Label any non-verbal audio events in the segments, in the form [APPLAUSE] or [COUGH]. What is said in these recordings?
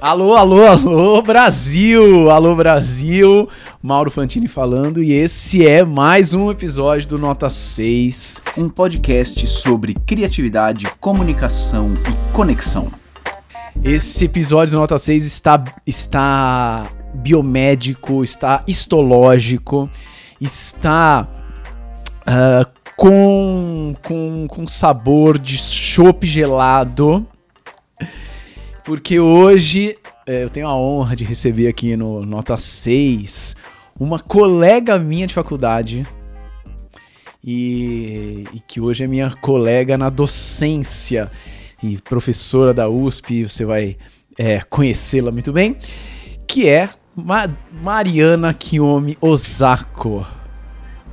Alô, alô, alô, Brasil! Alô, Brasil! Mauro Fantini falando e esse é mais um episódio do Nota 6, um podcast sobre criatividade, comunicação e conexão. Esse episódio do Nota 6 está, está biomédico, está histológico, está uh, com, com, com sabor de chopp gelado porque hoje é, eu tenho a honra de receber aqui no Nota 6 uma colega minha de faculdade e, e que hoje é minha colega na docência e professora da USP, você vai é, conhecê-la muito bem, que é Ma Mariana Kiyomi Osako.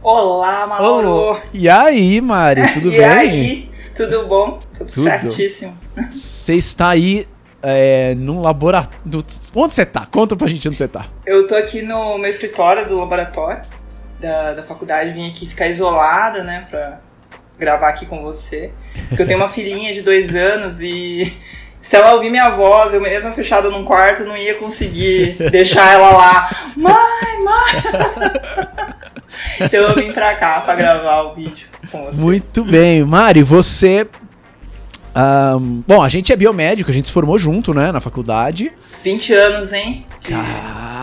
Olá, Mauro! E aí, Mari, tudo [LAUGHS] e bem? E aí, tudo bom? Tudo, tudo. certíssimo. Você está aí é, num laboratório. Onde você tá? Conta pra gente onde você tá. Eu tô aqui no meu escritório do laboratório da, da faculdade, vim aqui ficar isolada, né, pra gravar aqui com você. Porque eu tenho uma [LAUGHS] filhinha de dois anos e se ela ouvir minha voz, eu mesma fechada num quarto, não ia conseguir [LAUGHS] deixar ela lá. Mãe, mãe! [LAUGHS] então eu vim pra cá pra gravar o vídeo com você. Muito bem. Mari, você um, bom, a gente é biomédico, a gente se formou junto, né, na faculdade. 20 anos, hein? De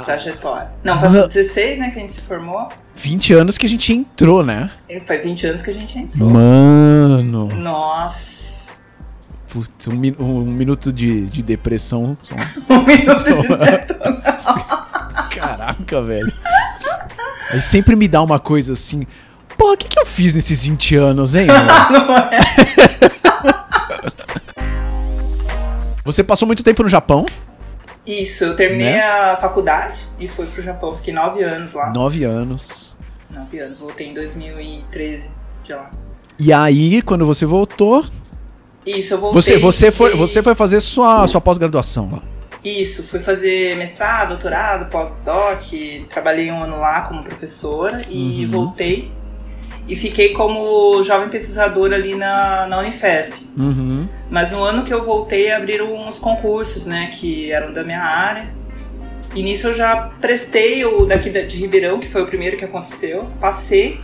trajetória. Não, faz 16, né, que a gente se formou. 20 anos que a gente entrou, né? É, faz 20 anos que a gente entrou. Mano. Nossa. Putz, um, um, minuto de, de depressão. Só... [LAUGHS] um minuto só... de depressão. [LAUGHS] Caraca, velho. Aí sempre me dá uma coisa assim. Pô, o que, que eu fiz nesses 20 anos, hein? [LAUGHS] Não é? [LAUGHS] Você passou muito tempo no Japão? Isso, eu terminei né? a faculdade e fui pro Japão. Fiquei nove anos lá. Nove anos. Nove anos. Voltei em 2013 de lá. E aí, quando você voltou... Isso, eu voltei. Você, você, foi, você foi fazer sua, sua pós-graduação lá. Isso, fui fazer mestrado, doutorado, pós-doc, trabalhei um ano lá como professora e uhum. voltei e fiquei como jovem pesquisadora ali na, na Unifesp. Uhum. Mas no ano que eu voltei, abriram uns concursos, né, que eram da minha área. E nisso eu já prestei o daqui de Ribeirão, que foi o primeiro que aconteceu, passei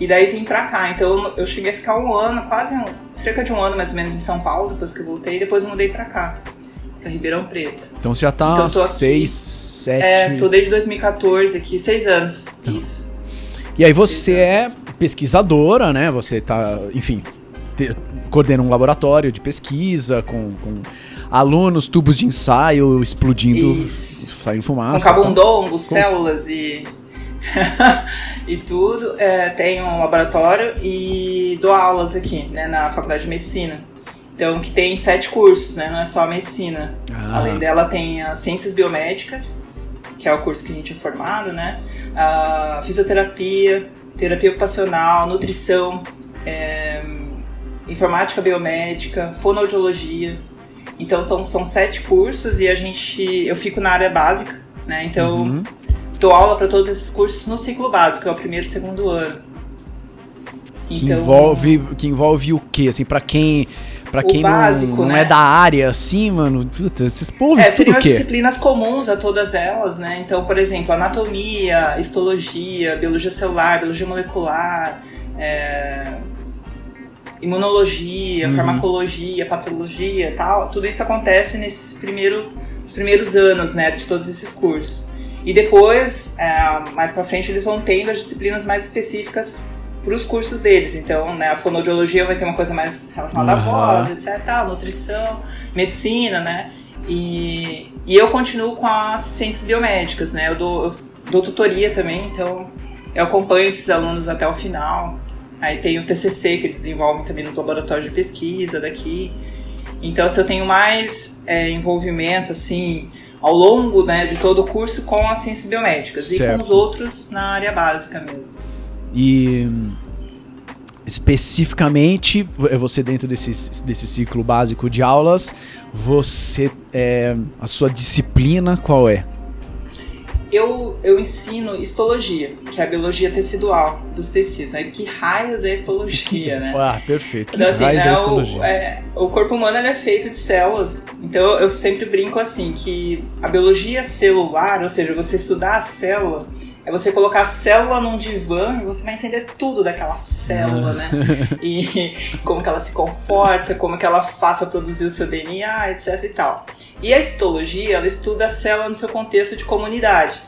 e daí vim pra cá. Então eu cheguei a ficar um ano, quase um, cerca de um ano mais ou menos em São Paulo, depois que eu voltei, e depois mudei pra cá, pra Ribeirão Preto. Então você já tá então, seis, sete... É, tô desde 2014 aqui, seis anos, então. isso. E aí você é pesquisadora, né? Você tá, enfim, te, coordena um laboratório de pesquisa com, com alunos, tubos de ensaio explodindo, Isso. saindo fumaça. Com cabundongo, tá? células com... e. [LAUGHS] e tudo. É, tem um laboratório e dou aulas aqui, né, na Faculdade de Medicina. Então, que tem sete cursos, né? Não é só a medicina. Ah. Além dela, tem as ciências biomédicas, que é o curso que a gente é formado, né? Fisioterapia, terapia ocupacional, nutrição, é, informática biomédica, fonoaudiologia. Então, então, são sete cursos e a gente, eu fico na área básica, né? Então, uhum. dou aula para todos esses cursos no ciclo básico, que é o primeiro e segundo ano. Então, que envolve, que envolve o quê? Assim, para quem Pra quem básico, não, não né? é da área, assim, mano, puta, esses povos é, seriam as disciplinas comuns a todas elas, né? Então, por exemplo, anatomia, histologia, biologia celular, biologia molecular, é, imunologia, uhum. farmacologia, patologia tal, tudo isso acontece nesses primeiro, primeiros anos, né, de todos esses cursos. E depois, é, mais para frente, eles vão tendo as disciplinas mais específicas para os cursos deles. Então, né, a fonoaudiologia vai ter uma coisa mais relacionada uhum. à voz, etc. Tal, nutrição, medicina, né? E, e eu continuo com as ciências biomédicas, né? Eu dou, eu dou tutoria também, então eu acompanho esses alunos até o final. Aí tem o TCC que desenvolvem também nos laboratórios de pesquisa daqui. Então, se eu tenho mais é, envolvimento, assim, ao longo né, de todo o curso com as ciências biomédicas certo. e com os outros na área básica mesmo. E especificamente é você dentro desse, desse ciclo básico de aulas, você é, a sua disciplina qual é? eu, eu ensino histologia, que é a biologia tecidual dos tecidos. Né? Que raios é histologia, [LAUGHS] né? ah, perfeito. Que Então, assim, raios né, é o, histologia? é, o corpo humano ele é feito de células. Então eu sempre brinco assim que a biologia celular, ou seja, você estudar a célula, é você colocar a célula num divã e você vai entender tudo daquela célula, né? [LAUGHS] E como que ela se comporta, como que ela faz para produzir o seu DNA, etc e tal. E a histologia, ela estuda a célula no seu contexto de comunidade.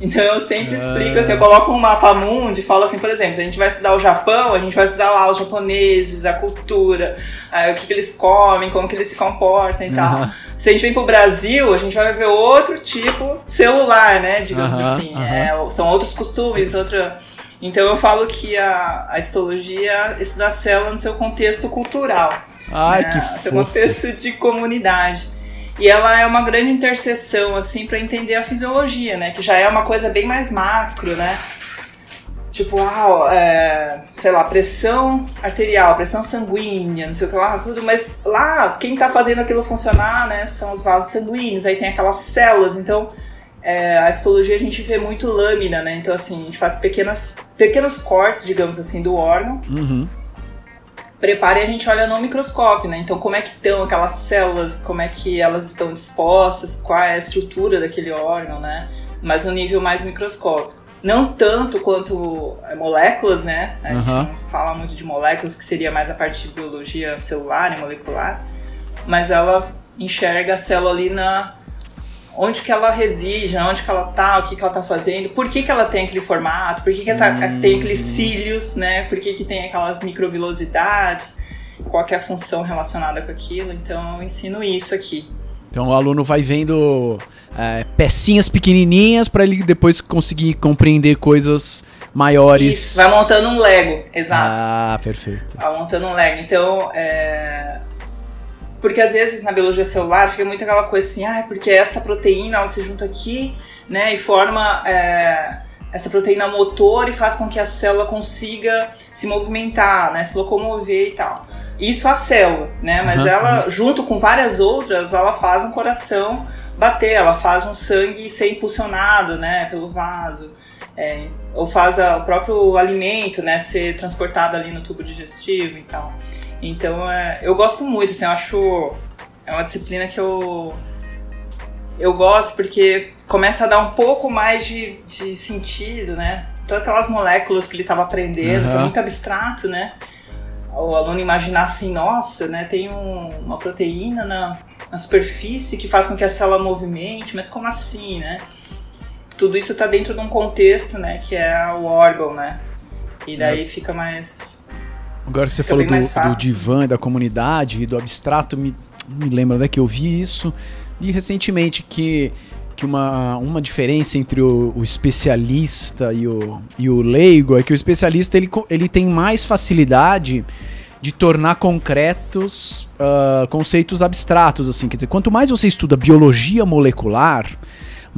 Então eu sempre Ah. explico assim, eu coloco um mapa mundi e falo assim, por exemplo, se a gente vai estudar o Japão, a gente vai estudar lá os japoneses, a cultura, o que, que eles comem, como que eles se comportam e tal. Se a gente vem pro Brasil, a gente vai ver outro tipo celular, né? Digamos assim. É, são outros costumes, outra. Então eu falo que a, a histologia estuda a célula no seu contexto cultural. Ai, né? que No seu fofo. contexto de comunidade. E ela é uma grande interseção, assim, para entender a fisiologia, né? Que já é uma coisa bem mais macro, né? Tipo, ah, é, sei lá, pressão arterial, pressão sanguínea, não sei o que lá, tudo, mas lá, quem tá fazendo aquilo funcionar, né, são os vasos sanguíneos, aí tem aquelas células, então é, a histologia a gente vê muito lâmina, né, então assim, a gente faz pequenas, pequenos cortes, digamos assim, do órgão, Uhum. prepara e a gente olha no microscópio, né? Então, como é que estão aquelas células, como é que elas estão dispostas, qual é a estrutura daquele órgão, né? Mas no nível mais microscópico. Não tanto quanto é, moléculas, né? A gente Aham. não fala muito de moléculas, que seria mais a parte de biologia celular e molecular, mas ela enxerga a célula ali na onde que ela reside, onde que ela tá, o que que ela tá fazendo, por que que ela tem aquele formato, por que que ela tá- Hum. tem aqueles cílios, né? Por que que tem aquelas microvilosidades, qual que é a função relacionada com aquilo. Então eu ensino isso aqui. Então o aluno vai vendo é, pecinhas pequenininhas para ele depois conseguir compreender coisas maiores. Isso, vai montando um Lego, exato. Ah, perfeito. Vai montando um Lego. Então, é... Porque às vezes na biologia celular fica muito aquela coisa assim, ah, porque essa proteína ela se junta aqui, né, e forma é, essa proteína motor e faz com que a célula consiga se movimentar, né, se locomover e tal. Isso a célula, né, mas Aham, ela, junto com várias outras, ela faz um coração bater, ela faz um sangue ser impulsionado, né, pelo vaso. É, ou faz a- o próprio alimento, né, ser transportado ali no tubo digestivo e tal. Então, é, eu gosto muito, assim, eu acho é uma disciplina que eu eu gosto porque começa a dar um pouco mais de, de sentido, né? Todas aquelas moléculas que ele estava aprendendo, que é muito abstrato, né? O aluno imaginar assim, nossa, né, tem um- uma proteína na, na superfície que faz com que a célula movimente, mas como assim, né? Tudo isso está dentro de um contexto, né, que é o órgão, né? E daí fica mais Agora que você Fica falou do, do divã, da comunidade e do abstrato, me, me lembra né, que eu vi isso. E recentemente que, que uma, uma diferença entre o, o especialista e o, e o leigo é que o especialista ele, ele tem mais facilidade de tornar concretos ah, conceitos abstratos, assim. Quer dizer, quanto mais você estuda biologia molecular,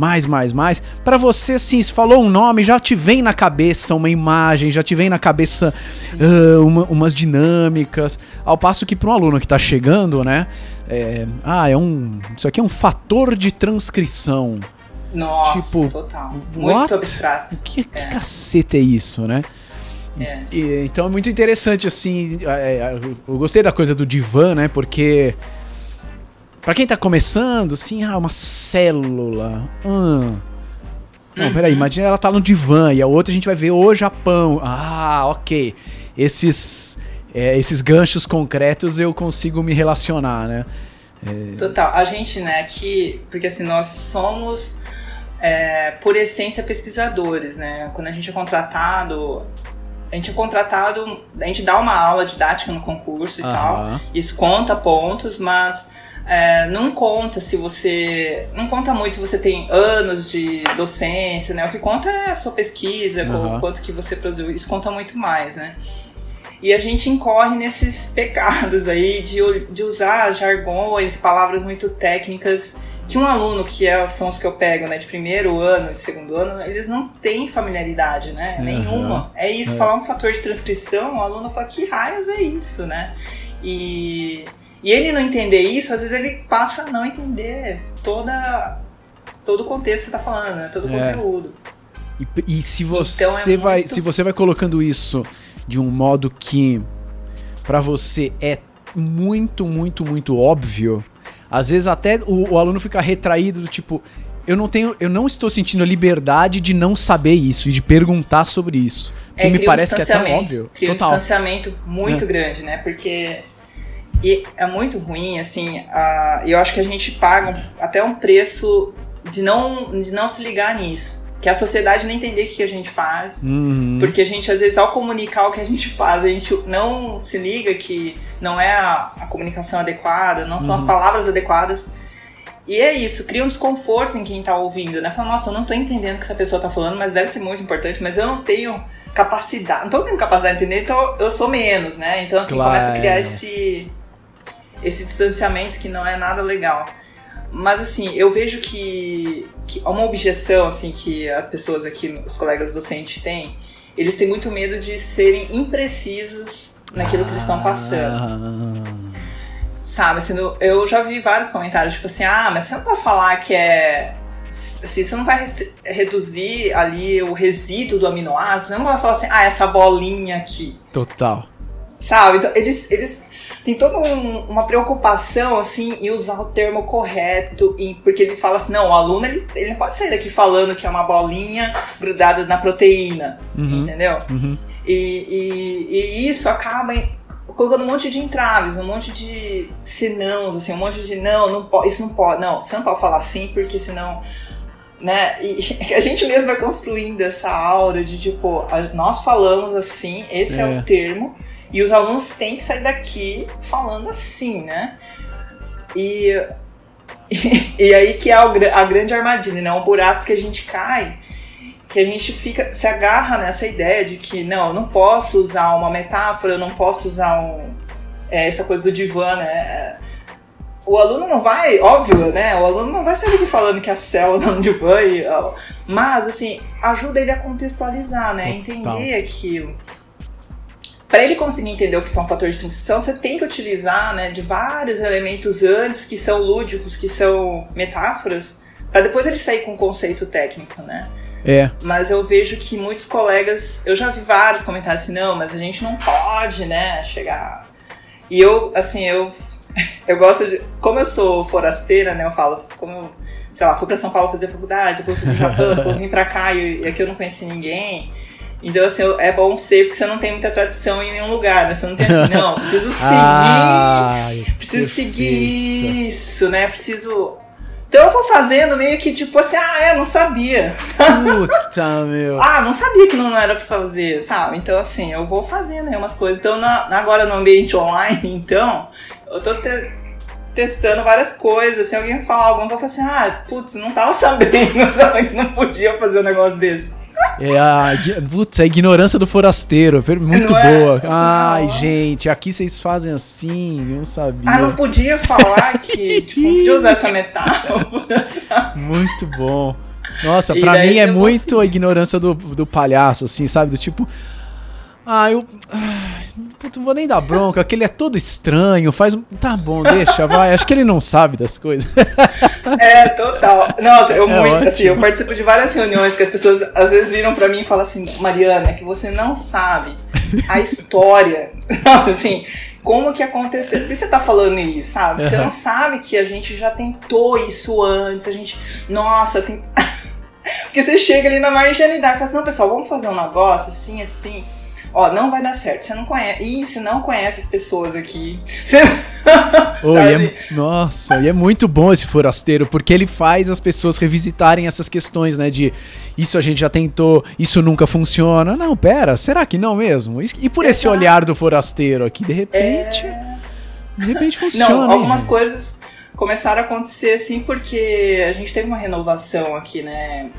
mais, mais, mais. Pra você, assim, se falou um nome, já te vem na cabeça uma imagem, já te vem na cabeça ah, uma- umas dinâmicas. Ao passo que para um aluno que tá chegando, né? é, ah, é um. Isso aqui é um fator de transcrição. Nossa, Tipo, total. what? Muito abstrato. O que, que É. caceta é isso, né? É. E, então é muito interessante, assim. é, eu gostei da coisa do divã, né? Porque. Pra quem tá começando, assim, ah, uma célula. Ah. Não, peraí, imagina ela tá no divã e a outra a gente vai ver o Japão. Ah, ok. Esses, é, esses ganchos concretos eu consigo me relacionar, né? Total. A gente, né, aqui, porque assim, nós somos, é, por essência, pesquisadores, né? Quando a gente é contratado, a gente é contratado, a gente dá uma aula didática no concurso e tal. Aham. Isso conta pontos, mas é, não conta se você. Não conta muito se você tem anos de docência, né? O que conta é a sua pesquisa, Aham. o quanto que você produziu. Isso conta muito mais, né? E a gente incorre nesses [LAUGHS] pecados aí de, de usar jargões, palavras muito técnicas que um aluno, que é, são os que eu pego, né, de primeiro ano e segundo ano, eles não têm familiaridade, né? Aham. Nenhuma. É isso, É. falar um fator de transcrição, o aluno fala, que raios é isso, né? E, e ele não entender isso, às vezes ele passa a não entender toda todo o contexto que você tá falando, né? Todo o É. conteúdo. E, e se você Então é vai, muito- se você vai colocando isso de um modo que pra você é muito, muito, muito óbvio, às vezes até o, o aluno fica retraído do tipo, eu não tenho, eu não estou sentindo a liberdade de não saber isso e de perguntar sobre isso. Porque me cria um parece que é tão óbvio. Cria um distanciamento muito É. grande, né? Porque e é muito ruim, assim, a- eu acho que a gente paga até um preço de não, de não se ligar nisso. Que a sociedade não entender o que a gente faz. Uhum. Porque a gente, às vezes, ao comunicar o que a gente faz, a gente não se liga que não é a, a comunicação adequada, não são as Uhum. palavras adequadas. E é isso, cria um desconforto em quem tá ouvindo, né? Fala, nossa, eu não tô entendendo o que essa pessoa tá falando, mas deve ser muito importante, mas eu não tenho capacidade, não tô tendo capacidade de entender, então eu sou menos, né? Então, assim, Claro. começa a criar esse, esse distanciamento que não é nada legal. Mas assim, eu vejo que, que uma objeção assim que as pessoas aqui, os colegas docentes têm, eles têm muito medo de serem imprecisos naquilo que eles estão passando. Ah. Sabe, assim, no- eu já vi vários comentários, tipo assim, ah, mas você não vai falar que é. Assim, você não vai reduzir ali o resíduo do aminoácido, você não vai falar assim, ah, essa bolinha aqui. Total. Sabe? Então, eles, eles têm toda um- uma preocupação, assim, em usar o termo correto, em- porque ele fala assim, não, o aluno, ele, ele não pode sair daqui falando que é uma bolinha grudada na proteína, Uhum. entendeu? Uhum. E, e- e isso acaba colocando um monte de entraves, um monte de senãos, assim, um monte de não, não pode, isso não pode, não, você não pode falar assim porque senão, né? E [LAUGHS] a gente mesmo vai construindo essa aura de tipo, nós falamos assim, esse é, É. o termo, e os alunos têm que sair daqui falando assim, né? E, [LAUGHS] e, aí que é gra- a grande armadilha, né? Um buraco que a gente cai que a gente fica se agarra nessa ideia de que não, eu não posso usar uma metáfora, eu não posso usar um, é, essa coisa do divã, né? O aluno não vai, óbvio, né? O aluno não vai sair aqui falando que a célula é um divã, e, ó, mas assim ajuda ele a contextualizar, né? Total. Entender aquilo. Para ele conseguir entender o que é um fator de distinção, você tem que utilizar, né, de vários elementos antes que são lúdicos, que são metáforas, para depois ele sair com um conceito técnico, né? É. Mas eu vejo que muitos colegas, eu já vi vários comentários assim, não, mas a gente não pode, né, chegar. E eu, assim, eu, [LAUGHS] eu gosto de. Como eu sou forasteira, né, eu falo, como eu, sei lá, fui pra São Paulo fazer faculdade, depois fui pro Japão, depois vim pra cá e, e aqui eu não conheci ninguém. Então, assim, é bom ser porque você não tem muita tradição em nenhum lugar, né? Você não tem assim, [LAUGHS] não, preciso seguir Ai, preciso seguir isso, né? Preciso. Então eu vou fazendo meio que tipo assim, ah, é, não sabia. Puta, meu. [LAUGHS] Ah, não sabia que não era pra fazer, sabe? Então assim, eu vou fazendo aí umas coisas. Então na- agora no ambiente online, [LAUGHS] então, eu tô te- testando várias coisas. Se alguém falar alguma coisa, eu falo assim, ah, putz, não tava sabendo, não podia fazer um negócio desse. É a, putz, a ignorância do forasteiro. per- Muito Não é? boa. Assim, Ai, não. gente, aqui vocês fazem assim, eu não sabia. Ah, não podia falar [LAUGHS] que, tipo, podia usar essa metáfora. Muito bom. Nossa, pra mim é muito a ignorância do, do palhaço, assim, sabe? Do tipo. Ah, eu. ai, putz, não vou nem dar bronca, que ele é todo estranho, faz. um- Tá bom, deixa, vai. Acho que ele não sabe das coisas. [LAUGHS] É, total. Nossa, eu É muito, ótimo. assim, eu participo de várias reuniões que as pessoas às vezes viram pra mim e falam assim, Mariana, é que você não sabe a história, [LAUGHS] assim, como que aconteceu. Por que você tá falando isso, sabe? Você não sabe que a gente já tentou isso antes, a gente, nossa, tem... [LAUGHS] Porque você chega ali na marginalidade e fala assim, não, pessoal, vamos fazer um negócio assim, assim. Ó, não vai dar certo. Você não conhece. Ih, você não conhece as pessoas aqui. Você... [LAUGHS] Sabe? é, nossa, e é muito bom esse forasteiro, porque ele faz as pessoas revisitarem essas questões, né? De isso a gente já tentou, isso nunca funciona. Não, pera, será que não mesmo? E por esse Exato. olhar do forasteiro aqui, de repente. De repente funciona. Não, hein, algumas gente? coisas começaram a acontecer assim porque a gente teve uma renovação aqui, né?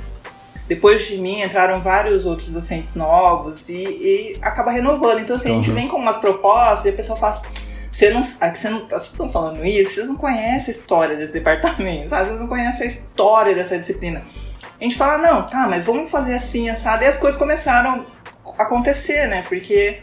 Depois de mim entraram vários outros docentes novos e, e acaba renovando. Então, assim, a gente Uhum. vem com umas propostas e a pessoa fala assim, você não. Que você não tá- vocês estão falando isso, vocês não conhecem a história desse departamento, sabe? Vocês não conhecem a história dessa disciplina. A gente fala, não, tá, mas vamos fazer assim, assado. E as coisas começaram a acontecer, né? Porque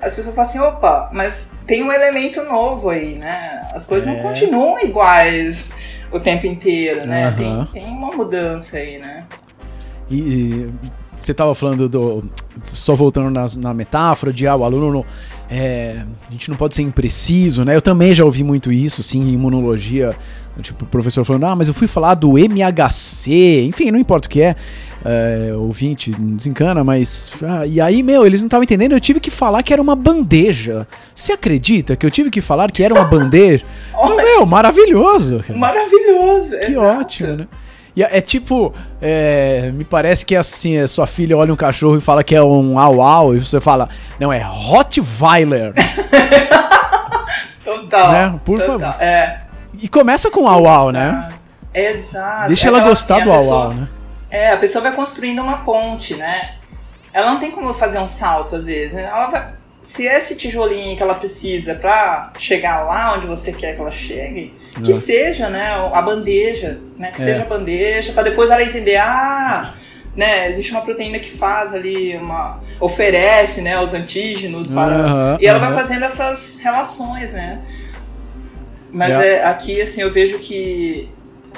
as pessoas falam assim, opa, mas tem um elemento novo aí, né? As coisas É. não continuam iguais. o tempo inteiro, né? Aham. Tem, tem uma mudança aí, né? E, você estava falando do. Só voltando nas- na, metáfora de ah, o aluno. não- é, a gente não pode ser impreciso, né? Eu também já ouvi muito isso, sim, em imunologia. Tipo, o professor falando, ah, mas eu fui falar do MHC, enfim, não importa o que é. é ouvinte, não desencana, mas. ah, e aí, meu, eles não estavam entendendo, eu tive que falar que era uma bandeja. Você acredita que eu tive que falar que era uma bandeja? [LAUGHS] Ótimo. meu, maravilhoso. cara. Maravilhoso! Que exato. ótimo, né? E é, é tipo, é, me parece que é assim, é, sua filha olha um cachorro e fala que é um au au, e você fala, não, é Rottweiler. [LAUGHS] Total. Né? Por total. favor. É. E começa com au au, né? Exato. Deixa É ela aquela gostar assim, do au au, né? É, a pessoa vai construindo uma ponte, né? Ela não tem como fazer um salto às vezes. Né? Ela vai, se esse tijolinho que ela precisa pra chegar lá onde você quer que ela chegue, que É. seja, né, a bandeja, né? Que É. seja a bandeja, pra depois ela entender, ah, né, existe uma proteína que faz ali uma oferece, né, os antígenos para Aham, e ela vai aham. fazendo essas relações, né? Mas Yeah. é, aqui, assim, eu vejo que,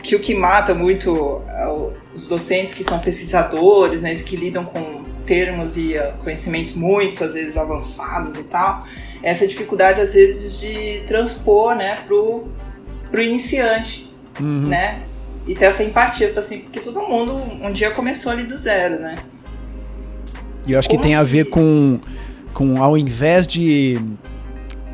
que o que mata muito é os docentes que são pesquisadores, né, que lidam com termos e ah, conhecimentos muito, às vezes, avançados e tal, essa dificuldade, às vezes, de transpor, né, pro, pro iniciante, Uhum. né? E ter essa empatia, assim, porque todo mundo um dia começou ali do zero, né? E eu acho que Como tem a que- ver com, com ao invés de,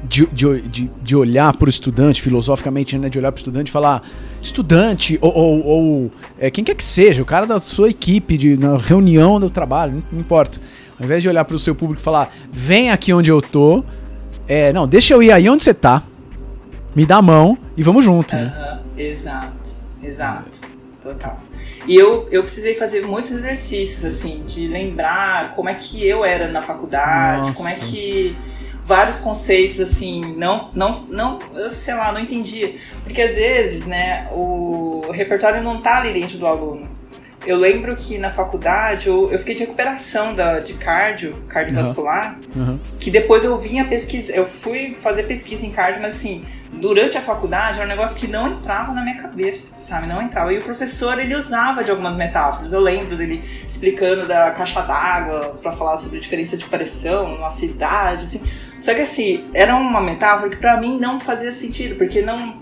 de, de, de, de olhar para o estudante, filosoficamente, né, de olhar para o estudante e falar, estudante, ou, ou, ou, é, quem quer que seja, o cara da sua equipe, de, na reunião do trabalho, não, não importa. Ao invés de olhar para o seu público e falar, vem aqui onde eu tô, é, não, deixa eu ir aí onde você tá, me dá a mão e vamos junto. né? Aham, Exato, exato, total. E eu, eu precisei fazer muitos exercícios, assim, de lembrar como é que eu era na faculdade, Nossa. como é que vários conceitos, assim, não, não, não, eu sei lá, não entendia. Porque às vezes, né, o repertório não tá ali dentro do aluno. Eu lembro que na faculdade eu, eu fiquei de recuperação da, de cardio, cardiovascular, Uhum. que depois eu vinha pesquisar, eu fui fazer pesquisa em cardio, mas assim, durante a faculdade era um negócio que não entrava na minha cabeça, sabe? Não entrava. E o professor, ele usava de algumas metáforas. Eu lembro dele explicando da caixa d'água para falar sobre a diferença de pressão numa cidade, assim. Só que assim, era uma metáfora que pra mim não fazia sentido, porque não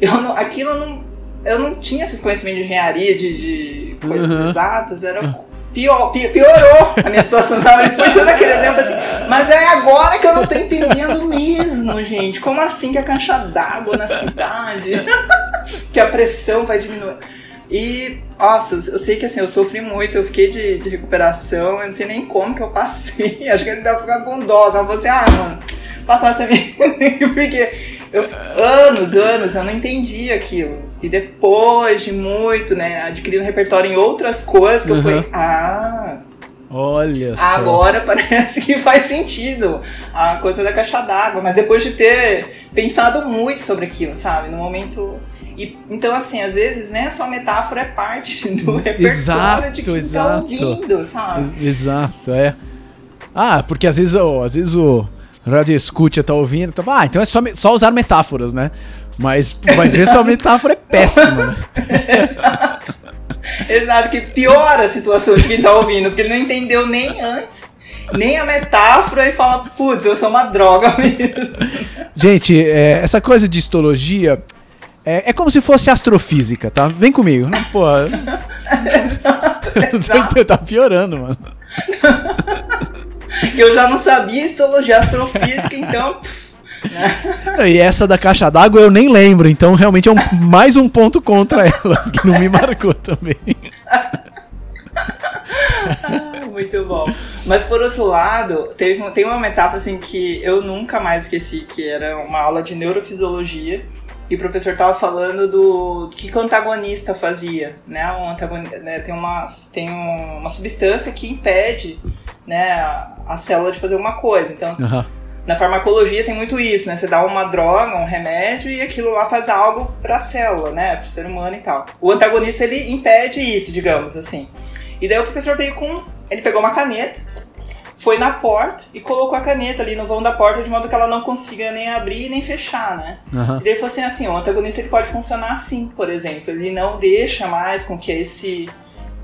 eu não, aquilo eu não eu não tinha esses conhecimentos de engenharia, de, de coisas Uhum. exatas, era pior, pi- piorou a minha situação, sabe? Ele foi dando aquele exemplo assim, mas é agora que eu não tô entendendo mesmo, gente. Como assim que a caixa d'água na cidade? [LAUGHS] que a pressão vai diminuir. E, nossa, eu sei que assim, eu sofri muito, eu fiquei de, de recuperação, eu não sei nem como que eu passei. [LAUGHS] Acho que ele deve ficar com dó. Ela falou assim, ah, mano, passasse a mim. [LAUGHS] Porque eu, anos, anos, eu não entendi aquilo. E depois de muito, né, adquirir um repertório em outras coisas, que eu Uhum. fui, ah, Olha só. Agora [LAUGHS] parece que faz sentido a coisa da caixa d'água, mas depois de ter pensado muito sobre aquilo, sabe? No momento. E, então, assim, às vezes, né, só metáfora é parte [LAUGHS] do repertório Exato, de quem exato. tá ouvindo, sabe? Ex- Exato, é. Ah, porque às vezes, ó, às vezes o rádio escute tá ouvindo, tá, ah, então é só, só usar metáforas, né? Mas vai ver só [LAUGHS] metáfora é péssima, né? Exato, que piora a situação de quem tá ouvindo, porque ele não entendeu nem antes, nem a metáfora e fala, putz, eu sou uma droga mesmo. Gente, é, essa coisa de histologia é, é como se fosse astrofísica, tá? Vem comigo. [LAUGHS] Não, pô, Exato. [LAUGHS] tá piorando, mano. Eu já não sabia histologia astrofísica, então. E essa da caixa d'água eu nem lembro, então realmente é um- mais um ponto contra ela, porque não me marcou também. Ah, Muito bom. Mas por outro lado, teve, tem uma metáfora assim que eu nunca mais esqueci, que era uma aula de neurofisiologia. E o professor tava falando do que, que o antagonista fazia, né? O antagonista, né? Tem, uma, tem um- uma substância que impede né, a, a célula de fazer uma coisa. Então, Aham. na farmacologia tem muito isso, né? Você dá uma droga, um remédio e aquilo lá faz algo pra célula, né? Pro ser humano e tal. O antagonista ele impede isso, digamos assim. E daí o professor veio com. Ele pegou uma caneta, foi na porta e colocou a caneta ali no vão da porta de modo que ela não consiga nem abrir nem fechar, né? Aham. E ele falou assim, assim, o antagonista ele pode funcionar assim, por exemplo. Ele não deixa mais com que esse,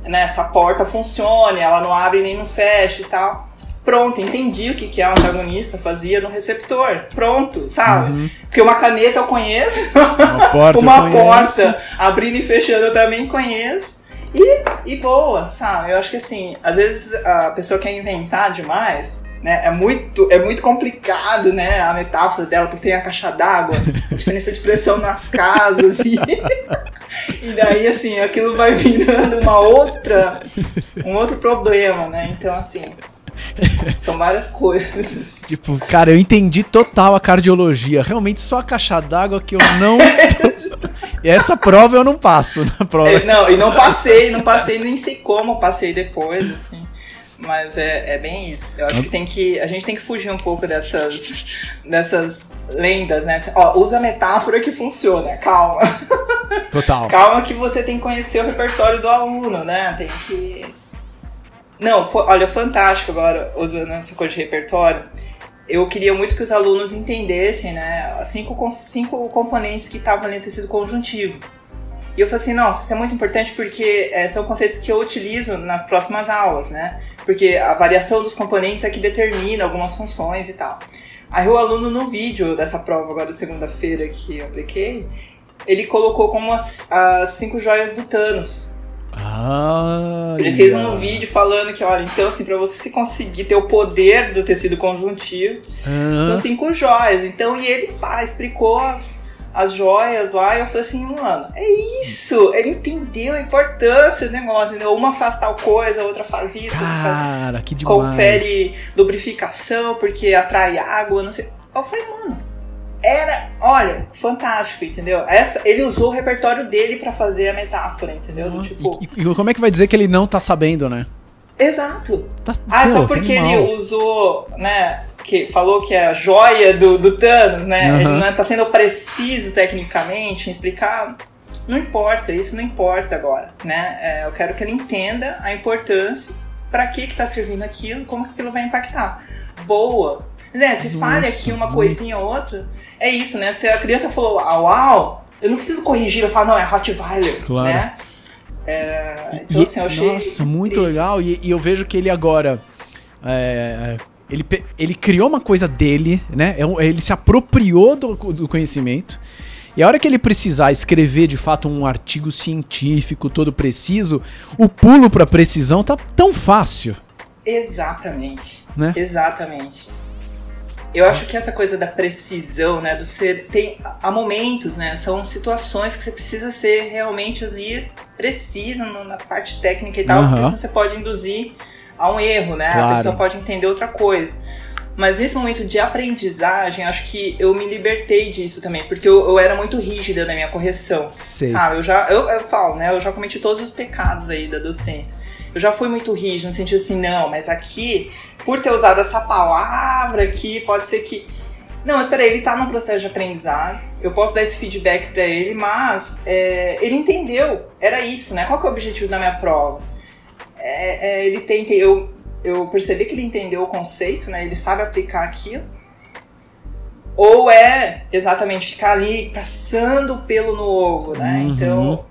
né, essa porta funcione, ela não abre nem não fecha e tal. Pronto, entendi o que, que é um antagonista, fazia no receptor. Pronto, sabe? Uhum. Porque uma caneta eu conheço, Uma porta. [LAUGHS] uma porta abrindo e fechando eu também conheço. E, e boa, sabe? Eu acho que assim, às vezes a pessoa quer inventar demais, né? É muito, é muito complicado, né? A metáfora dela, porque tem a caixa d'água, a [LAUGHS] diferença de pressão nas casas e. [LAUGHS] E daí, assim, aquilo vai virando uma outra, um outro problema, né? Então, assim, são várias coisas. Tipo, cara, eu entendi total a cardiologia. Realmente só a caixa d'água que eu não. [LAUGHS] e essa prova eu não passo na prova. É, não, e não passei, não passei, nem sei como passei depois, assim. Mas é, é bem isso. Eu acho que tem que. A gente tem que fugir um pouco dessas, dessas lendas, né? Ó, usa a metáfora que funciona, calma. Total. Calma que você tem que conhecer o repertório do aluno, né? Tem que. Não, fo- olha, fantástico agora, usando essa coisa de repertório. Eu queria muito que os alunos entendessem, né? Cinco, cinco componentes que estavam ali no tecido conjuntivo. E eu falei assim, nossa, isso é muito importante porque é, são conceitos que eu utilizo nas próximas aulas, né? Porque a variação dos componentes é que determina algumas funções e tal. Aí o aluno no vídeo dessa prova agora de segunda-feira que eu apliquei, ele colocou como as, as cinco joias do Thanos. Ah, Ele fez um vídeo falando que, olha, então assim, pra você conseguir ter o poder do tecido conjuntivo, são cinco joias. Então, e ele, pá, explicou as, as joias lá, e eu falei assim, mano, é isso! Ele entendeu a importância do negócio, entendeu? Uma faz tal coisa, a outra faz isso, a outra faz Cara, que demais. confere lubrificação porque atrai água, não sei. Eu falei, mano, era, olha, fantástico, entendeu? Essa, ele usou o repertório dele pra fazer a metáfora, entendeu? Do tipo, E, e como é que vai dizer que ele não tá sabendo, né? exato. Tá, Ah, pô, só que porque ele usou, né, que falou que é a joia do, do Thanos, né? Aham. Ele não tá sendo preciso tecnicamente em explicar. Não importa, isso não importa agora, né? É, eu quero que ele entenda a importância, pra que que tá servindo aquilo, como que aquilo vai impactar. Boa. Zé, se falha Nossa, aqui uma coisinha ou outra, é isso, né? Se a criança falou "Ah, uau, eu não preciso corrigir, eu falo, não, é Rottweiler, Claro. né? É, então, E- assim, eu achei. Nossa, muito legal. E, e eu vejo que ele agora. é, ele, ele criou uma coisa dele, né? É Ele se apropriou do, do conhecimento. E a hora que ele precisar escrever de fato um artigo científico todo preciso, o pulo pra precisão tá tão fácil, Exatamente. né? Exatamente. Eu acho que essa coisa da precisão, né, do ser tem há momentos, né, são situações que você precisa ser realmente ali preciso na parte técnica e tal, Aham. porque senão você pode induzir a um erro, né? Claro. A pessoa pode entender outra coisa. Mas nesse momento de aprendizagem, acho que eu me libertei disso também, porque eu, eu era muito rígida na minha correção. Sei. Sabe, eu já, eu, eu falo, né? Eu já cometi todos os pecados aí da docência. Eu já fui muito rígido, no sentido assim, não, mas aqui, por ter usado essa palavra aqui, pode ser que. Não, mas peraí, ele tá num processo de aprendizado, eu posso dar esse feedback pra ele, mas é, ele entendeu, era isso, né? Qual que é o objetivo da minha prova? É, é, ele tem, eu, eu percebi que ele entendeu o conceito, né? Ele sabe aplicar aquilo. Ou é exatamente ficar ali caçando pelo no ovo, né? Uhum. Então,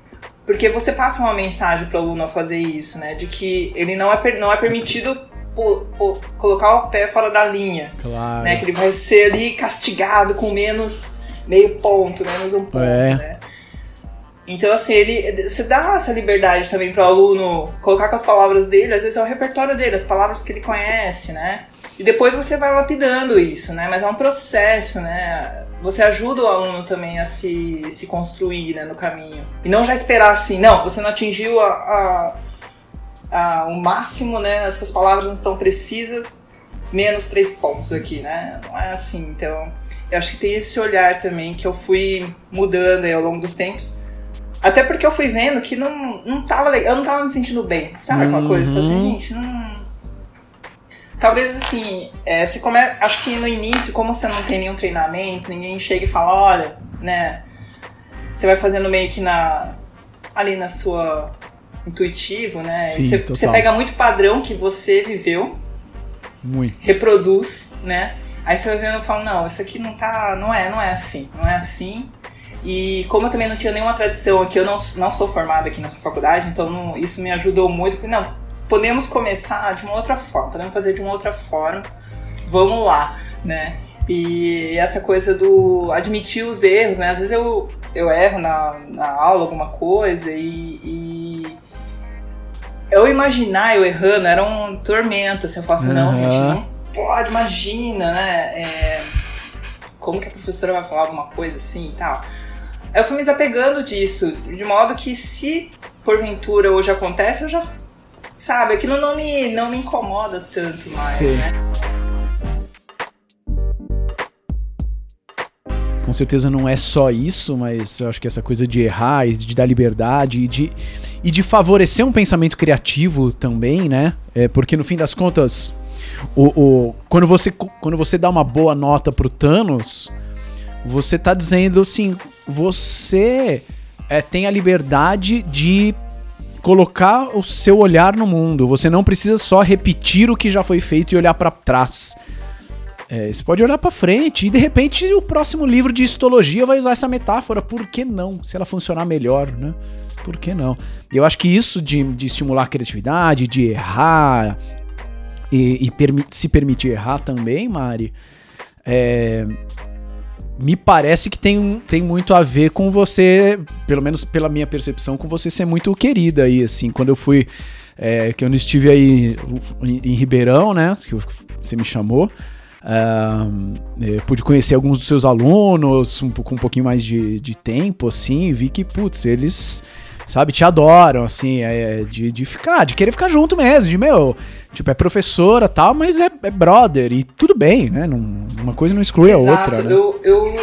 porque você passa uma mensagem para o aluno a fazer isso, né? De que ele não é, per- não é permitido pô- pô- colocar o pé fora da linha, Claro. né? Que ele vai ser ali castigado com menos meio ponto, menos um ponto, É. né? Então, assim, ele, você dá essa liberdade também para o aluno colocar com as palavras dele, às vezes é o repertório dele, as palavras que ele conhece, né? E depois você vai lapidando isso, né? Mas é um processo, né? Você ajuda o aluno também a se, se construir né, no caminho. E não já esperar assim, não, você não atingiu a, a- a- o máximo, né? As suas palavras não estão precisas, menos três pontos aqui, né? Não é assim. Então, eu acho que tem esse olhar também que eu fui mudando ao longo dos tempos. Até porque eu fui vendo que não, não tava eu não tava me sentindo bem, sabe? Aquela coisa, eu falei assim, Uhum. gente, não. Talvez assim, é, você come... acho que no início, como você não tem nenhum treinamento, ninguém chega e fala, olha, né? Você vai fazendo meio que na. ali na sua intuitivo, né? Sim, você, você pega muito padrão que você viveu Muito. reproduz, né? Aí você vai vendo e fala, não, isso aqui não tá. não é, não é assim, não é assim. E como eu também não tinha nenhuma tradição aqui, eu não, não sou formada aqui nessa faculdade, então não- isso me ajudou muito. Eu falei, não, podemos começar de uma outra forma, podemos fazer de uma outra forma, vamos lá, né? E essa coisa do admitir os erros, né? Às vezes eu, eu erro na, na aula alguma coisa e, e eu imaginar eu errando era um tormento, assim, eu falo assim, não, Aham. gente, não pode, imagina, né? É, como que a professora vai falar alguma coisa assim e tal. Eu fui me desapegando disso, de modo que se porventura hoje acontece, eu já. Sabe, aquilo não me, não me incomoda tanto mais, Sei. né? Com certeza não é só isso, mas eu acho que essa coisa de errar e de dar liberdade e de, e de favorecer um pensamento criativo também, né? É, porque no fim das contas, o, o- quando, você, quando você dá uma boa nota pro Thanos, você tá dizendo assim, você é, tem a liberdade de colocar o seu olhar no mundo. Você não precisa só repetir o que já foi feito e olhar pra trás. É, você pode olhar pra frente e de repente o próximo livro de histologia vai usar essa metáfora. Por que não? Se ela funcionar melhor, né? Por que não? Eu acho que isso de, de estimular a criatividade, de errar e, e permi- se permitir errar também, Mari, é, me parece que tem, um- tem muito a ver com você, pelo menos pela minha percepção, com você ser muito querida aí, assim. Quando eu fui, é, que eu não estive aí em, em Ribeirão, né? Que você me chamou. eu pude conhecer alguns dos seus alunos um, com um pouquinho mais de, de tempo, assim, e vi que, putz, eles, sabe, te adoram, assim, é, de, de ficar, de querer ficar junto mesmo, de, meu, tipo, é professora tal, mas é, é brother, e tudo bem, né? Não- uma coisa não exclui a outra, né? Eu, eu,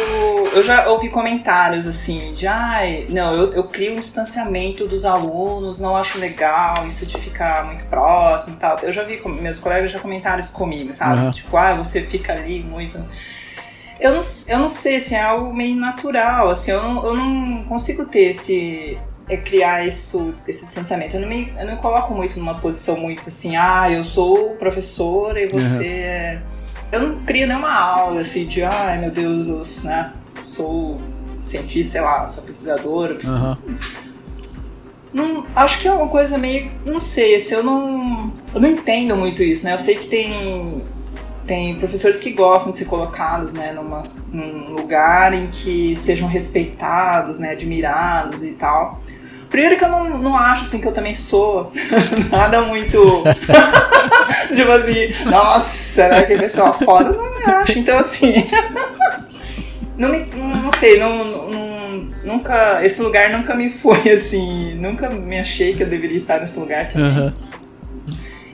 eu já ouvi comentários assim, de ai, não, eu, eu crio um distanciamento dos alunos, não acho legal isso de ficar muito próximo e tal. Eu já vi, com- meus colegas já comentaram isso comigo, sabe? Aham. Tipo, ah, você fica ali muito. Eu não, eu não sei, assim, é algo meio natural, assim, eu não, eu não consigo ter esse. É criar isso, esse distanciamento. Eu não, me, eu não me coloco muito numa posição muito assim, ah, eu sou professora e você é. Eu não crio nenhuma aula assim de, ai meu Deus, eu né, sou cientista, sei lá, sou pesquisadora. Aham. Não, acho que é uma coisa meio. Não sei, assim, eu não. Eu não entendo muito isso, né? Eu sei que tem. Tem professores que gostam de ser colocados, né, numa, num lugar em que sejam respeitados, né, admirados e tal. Primeiro que eu não, não acho, assim, que eu também sou [LAUGHS] nada muito... [LAUGHS] tipo assim, nossa, né, que pessoa foda, eu não me acho. Então, assim... [LAUGHS] não, me, não, sei, não, não- nunca... Esse lugar nunca me foi, assim... Nunca me achei que eu deveria estar nesse lugar também. Aham.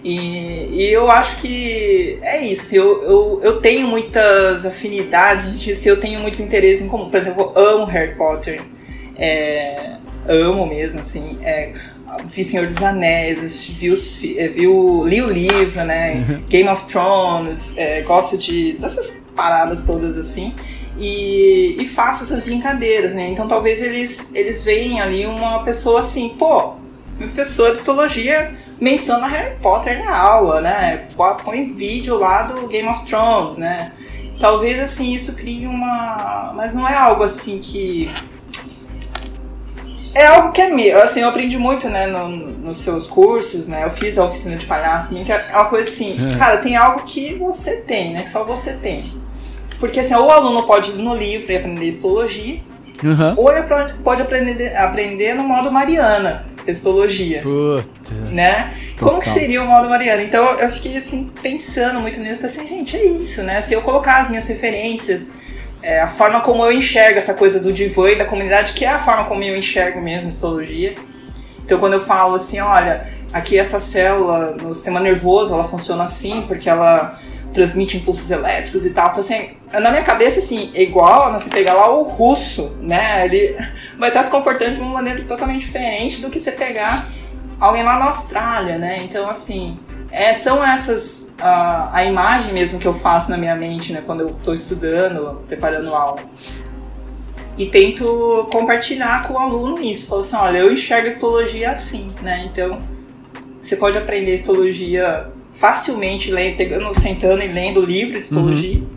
E, e eu acho que é isso. Assim, eu, eu, eu tenho muitas afinidades, assim, eu tenho muitos interesses em comum. Por exemplo, eu amo Harry Potter. É, amo mesmo, assim. É, vi Senhor dos Anéis, vi, os, é, vi o, li o livro, né? Game of Thrones, é, gosto de dessas paradas todas assim. E, e faço essas brincadeiras, né? Então talvez eles, eles veem ali uma pessoa assim, pô, meu professor de histologia menciona Harry Potter na aula, né? Põe vídeo lá do Game of Thrones, né? Talvez assim isso crie uma. Mas não é algo assim que. É algo que é meu. Assim, eu aprendi muito, né, no- nos seus cursos, né? Eu fiz a oficina de palhaço, que é uma coisa assim, É. cara, tem algo que você tem, né? Que só você tem. Porque assim, ou o aluno pode ir no livro e aprender histologia, Aham. ou ele pode aprender, aprender no modo Mariana, histologia Puta. né? Como que Total. seria o modo Mariana? Então eu fiquei assim, pensando muito nisso, falei assim, gente, é isso, né? Se eu colocar as minhas referências, é, a forma como eu enxergo essa coisa do divã e da comunidade, que é a forma como eu enxergo mesmo a histologia. Então quando eu falo assim, olha, aqui essa célula no sistema nervoso, ela funciona assim, porque ela transmite impulsos elétricos e tal. Assim, na minha cabeça, assim, é igual né, você pegar lá o russo, né? Ele [LAUGHS] vai estar se comportando de uma maneira totalmente diferente do que você pegar alguém lá na Austrália, né? Então, assim, é, são essas a, a imagem mesmo que eu faço na minha mente, né? Quando eu estou estudando, preparando aula. E tento compartilhar com o aluno isso. Falo assim, olha, eu enxergo a histologia assim, né? Então, você pode aprender histologia facilmente lendo, pegando, sentando e lendo o livro de histologia. Uhum.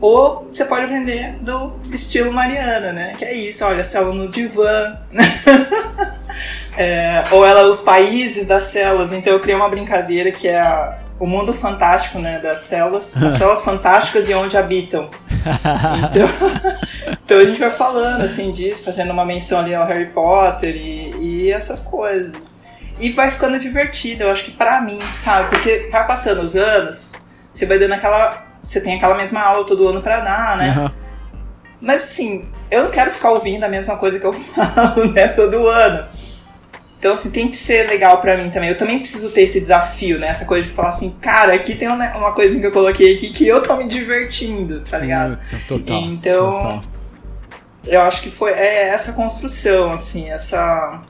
Ou você pode aprender do estilo Mariana, né? Que é isso, olha, célula no divã. [LAUGHS] é, ou ela, os países das células. Então eu criei uma brincadeira que é a, o mundo fantástico, né? Das células. As [LAUGHS] células fantásticas e onde habitam. Então, [LAUGHS] então a gente vai falando assim disso, fazendo uma menção ali ao Harry Potter e, e essas coisas. E vai ficando divertido, eu acho que pra mim, sabe? Porque vai passando os anos, você vai dando aquela você tem aquela mesma aula todo ano para dar, né? Uhum. Mas assim, eu não quero ficar ouvindo a mesma coisa que eu [LAUGHS] falo, né, todo ano. Então, assim, tem que ser legal para mim também. Eu também preciso ter esse desafio, né? Essa coisa de falar assim, cara, aqui tem uma, coisinha que eu coloquei aqui que eu tô me divertindo, tá ligado? Total. Então, total. eu acho que foi é essa construção, assim, essa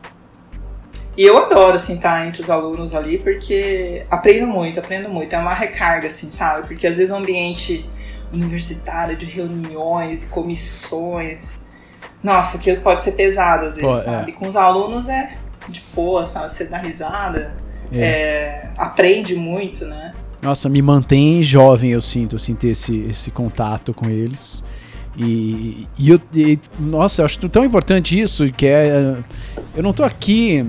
e eu adoro, assim, estar tá entre os alunos ali, porque aprendo muito, aprendo muito. É uma recarga, assim, sabe? Porque às vezes o ambiente universitário de reuniões e comissões. Nossa, que pode ser pesado às vezes, Pô, sabe? É. Com os alunos é de boa, sabe? Você dá risada, é. É, aprende muito, né? Nossa, me mantém jovem, eu sinto, assim, ter esse, esse contato com eles. E, e, eu, e, nossa, eu acho tão importante isso, que é. Eu não tô aqui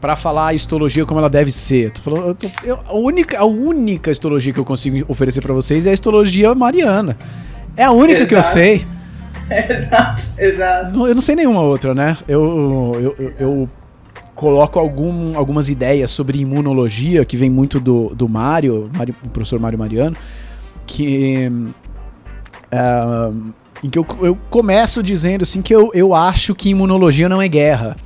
para falar a histologia como ela deve ser. Tô falando, eu tô, eu, a, única, a única histologia que eu consigo oferecer para vocês é a histologia mariana. É a única exato. que eu sei. [LAUGHS] Exato, exato. eu não sei nenhuma outra, né? Eu, eu, eu, eu coloco algum, algumas ideias sobre imunologia, que vem muito do, do Mário, Mário o professor Mário Mariano, que. Uh, em que eu, eu começo dizendo assim que eu, eu acho que imunologia não é guerra.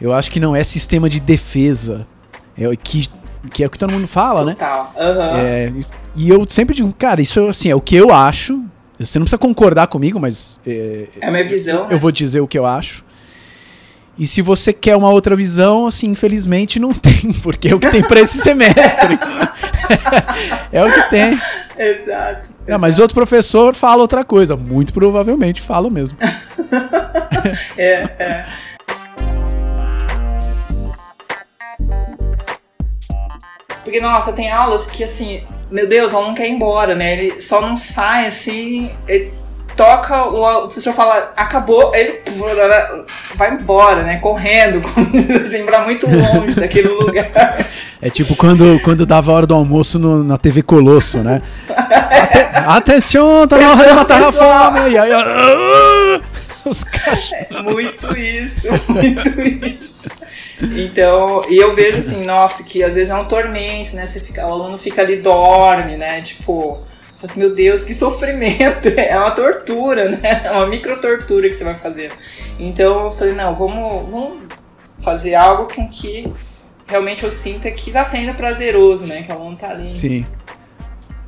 Eu acho que não é sistema de defesa. É que, que é o que todo mundo fala, né? Total. né? Uhum. É, e eu sempre digo, cara, isso assim, é o que eu acho. Você não precisa concordar comigo, mas. É, é a minha visão. Eu, né? eu vou dizer o que eu acho. E se você quer uma outra visão, assim, infelizmente não [LAUGHS] tem, porque é o que tem para esse semestre. [LAUGHS] é o que tem. Exato. É, mas outro professor fala outra coisa, muito provavelmente fala mesmo. [LAUGHS] é, é. Porque, nossa, tem aulas que, assim, meu Deus, ela não quer ir embora, né? Ele só não sai, assim, ele toca, o, professor fala, acabou, ele vai embora, né? Correndo, [LAUGHS] assim, pra muito longe daquele lugar. [LAUGHS] É tipo quando, quando dava a hora do almoço no, na TV Colosso, né? Atenção, tá na hora de matar a fome! E aí, [LAUGHS] os cachorros. É muito isso, muito isso. Então, e eu vejo assim, nossa, que às vezes é um tormento, né? Você fica, o aluno fica ali, dorme, né? Tipo, assim, meu Deus, que sofrimento! [LAUGHS] É uma tortura, né? É uma micro tortura que você vai fazer. Então eu falei, não, vamos, vamos fazer algo com que realmente eu sinta que tá sendo prazeroso, né? Que o aluno tá ali. Sim.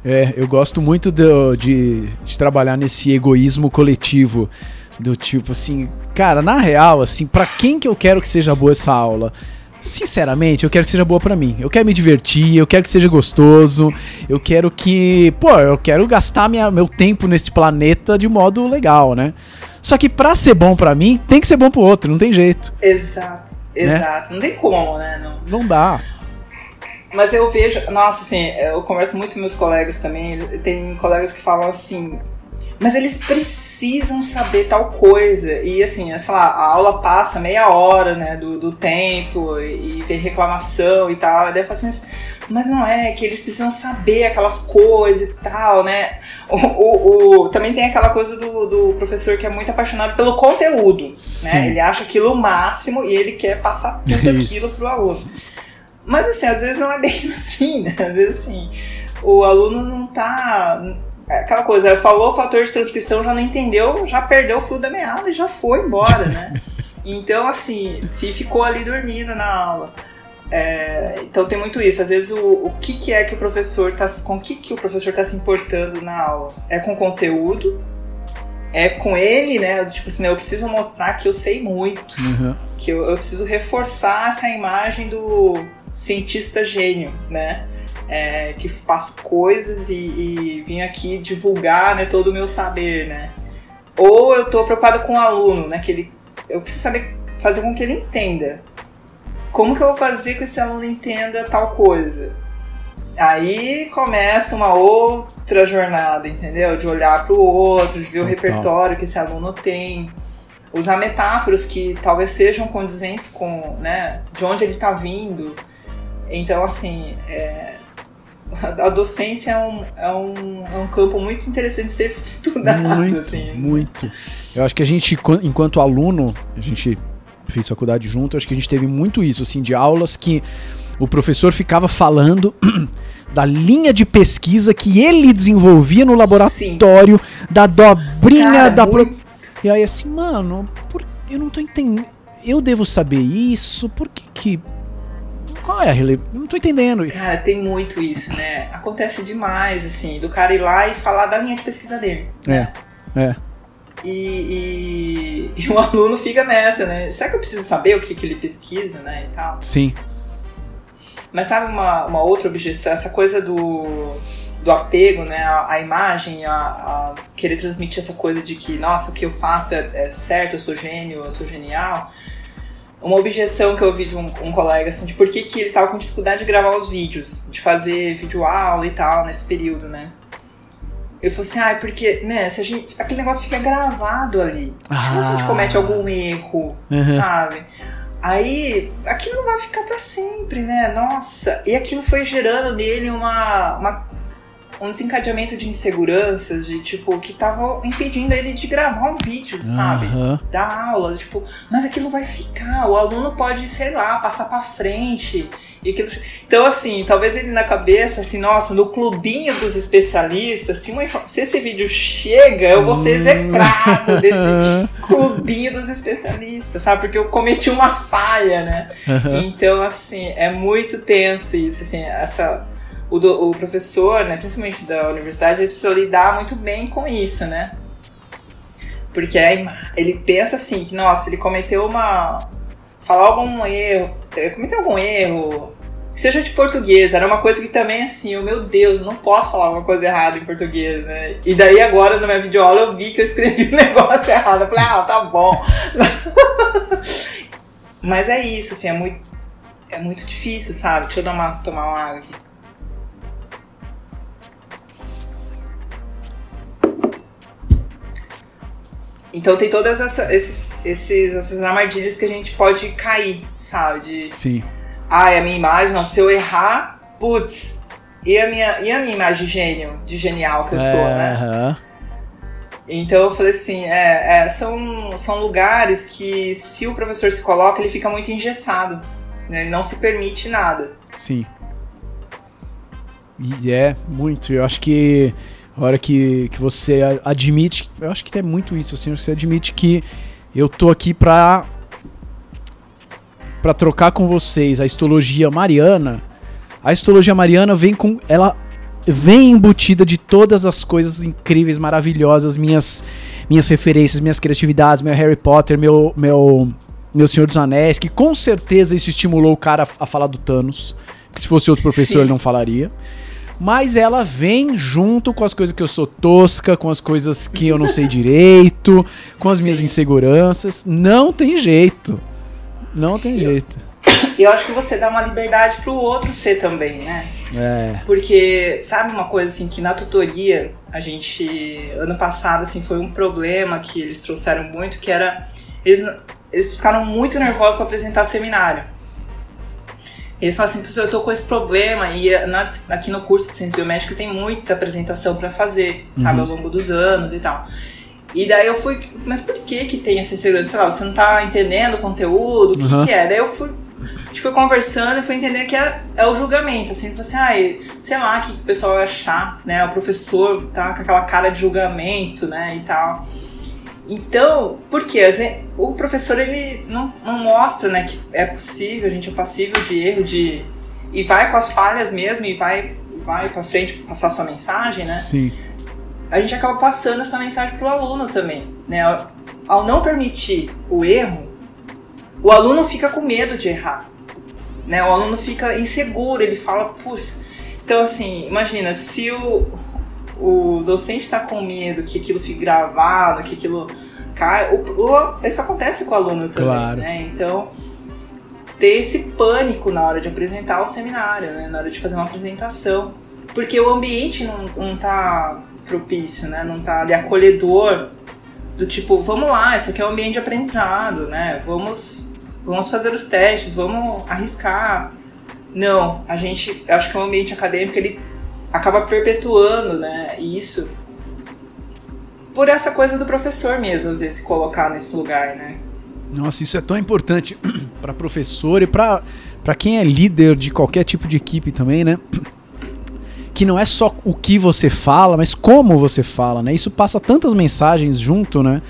É, eu gosto muito de, de, de trabalhar nesse egoísmo coletivo do tipo assim, cara, na real, assim, para quem que eu quero que seja boa essa aula? Sinceramente, eu quero que seja boa para mim. Eu quero me divertir, eu quero que seja gostoso, eu quero que, pô, eu quero gastar minha, meu tempo nesse planeta de modo legal, né? Só que pra ser bom para mim, tem que ser bom pro outro, não tem jeito. Exato, né? exato. Né? Não tem como, né? Não, não dá. Mas eu vejo, nossa, assim, eu converso muito com meus colegas também. Tem colegas que falam assim: mas eles precisam saber tal coisa. E assim, sei lá, a aula passa meia hora, né, do, do tempo e, e vem reclamação e tal. E daí eu falo assim, mas não é que eles precisam saber aquelas coisas e tal, né? O, o, o, também tem aquela coisa do, do professor que é muito apaixonado pelo conteúdo, Sim. né? Ele acha aquilo o máximo e ele quer passar tudo Isso. aquilo pro aluno. Mas assim, às vezes não é bem [LAUGHS] assim, né? Às vezes assim, o aluno não tá é aquela coisa, falou o fator de transcrição, já não entendeu, já perdeu o fio da meada e já foi embora, né? [LAUGHS] Então, assim, ficou ali dormindo na aula. É, então tem muito isso. Às vezes o, o que, que é que o professor tá. Com o que, que o professor está se importando na aula? É com conteúdo, é com ele, né? Tipo assim, eu preciso mostrar que eu sei muito. Uhum. Que eu, eu preciso reforçar essa imagem do cientista gênio, né? É, que faço coisas e, e vim aqui divulgar né, todo o meu saber, né? Ou eu estou preocupado com o aluno, né? Que ele, eu preciso saber fazer com que ele entenda. Como que eu vou fazer que esse aluno entenda tal coisa? Aí começa uma outra jornada, entendeu? De olhar para o outro, de ver Total. o repertório que esse aluno tem, usar metáforas que talvez sejam condizentes com, né, de onde ele está vindo. Então, assim, é, a docência é um, é, um, é um campo muito interessante de ser estudado. Muito, assim. muito. Eu acho que a gente, enquanto aluno, a gente fez faculdade junto, acho que a gente teve muito isso, assim, de aulas que o professor ficava falando [CLEARS THROAT] da linha de pesquisa que ele desenvolvia no laboratório, Sim. da dobrinha Cara, da. Muito... Pro... E aí, assim, mano, por... eu não tô entendendo. Eu devo saber isso, por que que. Qual é a relevância? Não tô entendendo. Cara, tem muito isso, né? Acontece demais, assim, do cara ir lá e falar da linha de pesquisa dele. É, é. E, e, e, o [LAUGHS] aluno fica nessa, né? Será que eu preciso saber o que, que ele pesquisa, né? E tal. Sim. Mas sabe uma, uma outra objeção? Essa coisa do, do apego, né? A, a imagem, a, a, querer transmitir essa coisa de que, nossa, o que eu faço é, é, certo, eu sou gênio, eu sou genial. Uma objeção que eu ouvi de um, um colega, assim, de por que, que ele tava com dificuldade de gravar os vídeos, de fazer vídeo aula e tal, nesse período, né? Eu falei assim, ah, porque, né, se a gente, aquele negócio fica gravado ali. Ah. Se a gente comete algum erro, uhum. sabe? Aí aquilo não vai ficar para sempre, né? Nossa, e aquilo foi gerando nele uma, uma um desencadeamento de inseguranças, de tipo, que tava impedindo ele de gravar um vídeo, sabe? Uhum. Da aula, tipo, mas aquilo vai ficar, o aluno pode, sei lá, passar para frente. E aquilo... Então, assim, talvez ele na cabeça, assim, nossa, no clubinho dos especialistas, se, uma... se esse vídeo chega, eu vou ser execrado desse [LAUGHS] clubinho dos especialistas, sabe? Porque eu cometi uma falha, né? Uhum. Então, assim, é muito tenso isso, assim, essa o, do, o professor, né, principalmente da universidade, ele precisa lidar muito bem com isso, né? Porque ele pensa assim, que, nossa, ele cometeu uma... Falar algum erro, cometeu algum erro, seja de português, era uma coisa que também assim, oh, meu Deus, não posso falar uma coisa errada em português, né? E daí agora na minha videoaula eu vi que eu escrevi um [LAUGHS] negócio errado, eu falei, ah, tá bom. [LAUGHS] Mas é isso, assim, é muito, é muito difícil, sabe? Deixa eu dar uma, tomar uma água aqui. Então tem todas essa, esses, esses, essas armadilhas que a gente pode cair, sabe? De, Sim. Ah, é a minha imagem, não, se eu errar, putz, e a minha, e a minha imagem de gênio, de genial que eu é, sou, né? Uh -huh. Então eu falei assim, é, é, são, são lugares que se o professor se coloca, ele fica muito engessado. Né? Ele não se permite nada. Sim. E é, muito. Eu acho que a hora que, que você admite, eu acho que é muito isso, assim, você admite que eu tô aqui pra, pra trocar com vocês a histologia mariana. A histologia mariana vem com. Ela vem embutida de todas as coisas incríveis, maravilhosas, minhas, minhas referências, minhas criatividades, meu Harry Potter, meu, meu, meu Senhor dos Anéis, que com certeza isso estimulou o cara a, a falar do Thanos. Que se fosse outro professor Sim. ele não falaria mas ela vem junto com as coisas que eu sou tosca, com as coisas que eu não sei [LAUGHS] direito, com as minhas inseguranças. Não tem jeito. Não tem jeito. E eu acho que você dá uma liberdade pro outro ser também, né? É. Porque, sabe uma coisa assim, que na tutoria, a gente, ano passado, assim, foi um problema que eles trouxeram muito, que era, eles, eles ficaram muito nervosos para apresentar seminário. Eles falam assim, professor, eu tô com esse problema e eh, na, aqui no curso de ciência biomédica tem muita apresentação para fazer, sabe, uhum. ao longo dos anos e tal. E daí eu fui, mas por que que tem essa insegurança? Sei lá, você não tá entendendo o conteúdo, o que uhum. que é? Daí eu fui, foi conversando e foi entendendo que é, é o julgamento, assim, falou assim, ah, sei lá, o que, que o pessoal vai achar, né? O professor tá com aquela cara de julgamento, né, e tal. Então, porque o professor ele não, não mostra né, que é possível, a gente é passível de erro, de e vai com as falhas mesmo e vai vai para frente passar sua mensagem, né? Sim. A gente acaba passando essa mensagem pro aluno também, né? Ao não permitir o erro, o aluno fica com medo de errar, né? O aluno fica inseguro, ele fala, putz. Então assim, imagina se o o docente está com medo que aquilo fique gravado, que aquilo cai. O, o, isso acontece com o aluno também, claro. né? Então, ter esse pânico na hora de apresentar o seminário, né? na hora de fazer uma apresentação. Porque o ambiente não, não tá propício, né? não tá ali acolhedor, do tipo, vamos lá, isso aqui é um ambiente de aprendizado, né? Vamos, vamos fazer os testes, vamos arriscar. Não, a gente, acho que o ambiente acadêmico ele acaba perpetuando, né, isso por essa coisa do professor mesmo, às vezes, se colocar nesse lugar, né? Nossa, isso é tão importante [CLEARS THROAT] para professor e para quem é líder de qualquer tipo de equipe também, né? [CLEARS THROAT] Que não é só o que você fala, mas como você fala, né? Isso passa tantas mensagens junto, né?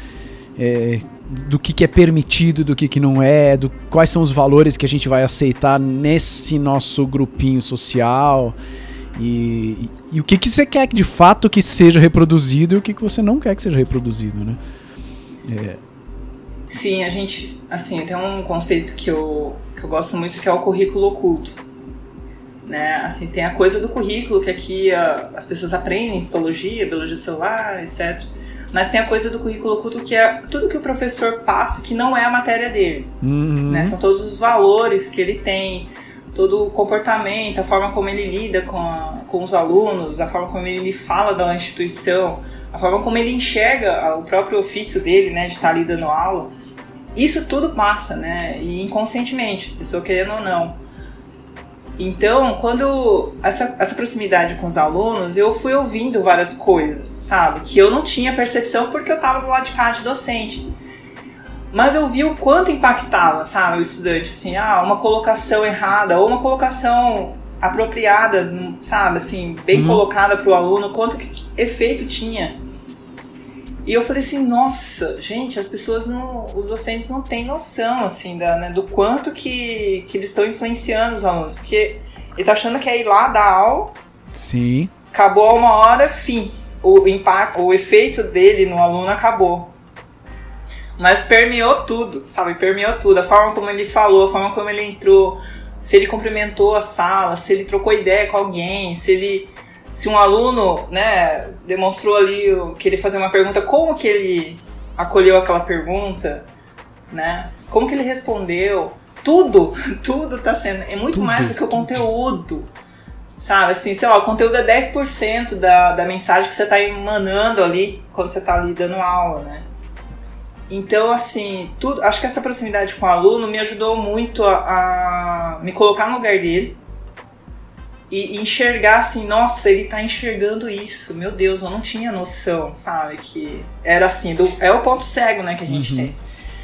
É, do que, que, é permitido, do que, que não é, do quais são os valores que a gente vai aceitar nesse nosso grupinho social. E, e o que, que você quer que de fato que seja reproduzido e o que, que você não quer que seja reproduzido, né? É. Sim, a gente, assim, tem um conceito que eu, que eu gosto muito que é o currículo oculto. Né? Assim, tem a coisa do currículo que aqui a, as pessoas aprendem histologia, biologia celular, etc. Mas tem a coisa do currículo oculto que é tudo que o professor passa que não é a matéria dele. Uhum. Né? São todos os valores que ele tem, todo o comportamento, a forma como ele lida com, a, com os alunos, a forma como ele fala da instituição, a forma como ele enxerga o próprio ofício dele, né, de estar ali dando aula. Isso tudo passa, né, e inconscientemente, pessoa querendo ou não. Então, quando essa, essa proximidade com os alunos, eu fui ouvindo várias coisas, sabe? Que eu não tinha percepção porque eu estava do lado de cá de docente. Mas eu vi o quanto impactava, sabe, o estudante, assim, ah, uma colocação errada ou uma colocação apropriada, sabe, assim, bem uhum. colocada para o aluno, quanto que efeito tinha. E eu falei assim, nossa, gente, as pessoas não, os docentes não têm noção, assim, da, né, do quanto que, que eles estão influenciando os alunos, porque ele tá achando que é ir lá dar aula. Sim. Acabou uma hora, fim. O impacto, o efeito dele no aluno acabou. Mas permeou tudo, sabe? Permeou tudo. A forma como ele falou, a forma como ele entrou, se ele cumprimentou a sala, se ele trocou ideia com alguém, se ele. Se um aluno, né, demonstrou ali que ele fazia uma pergunta, como que ele acolheu aquela pergunta, né? Como que ele respondeu? Tudo, [LAUGHS] tudo tá sendo. É muito tudo, mais do que o conteúdo. Sabe, assim, sei lá, o conteúdo é 10% da, da mensagem que você tá emanando ali quando você tá ali dando aula, né? Então, assim, tudo, acho que essa proximidade com o aluno me ajudou muito a, a me colocar no lugar dele e, e, enxergar assim, nossa, ele tá enxergando isso, meu Deus, eu não tinha noção, sabe? Que era assim, do, é o ponto cego, né, que a gente uhum. tem.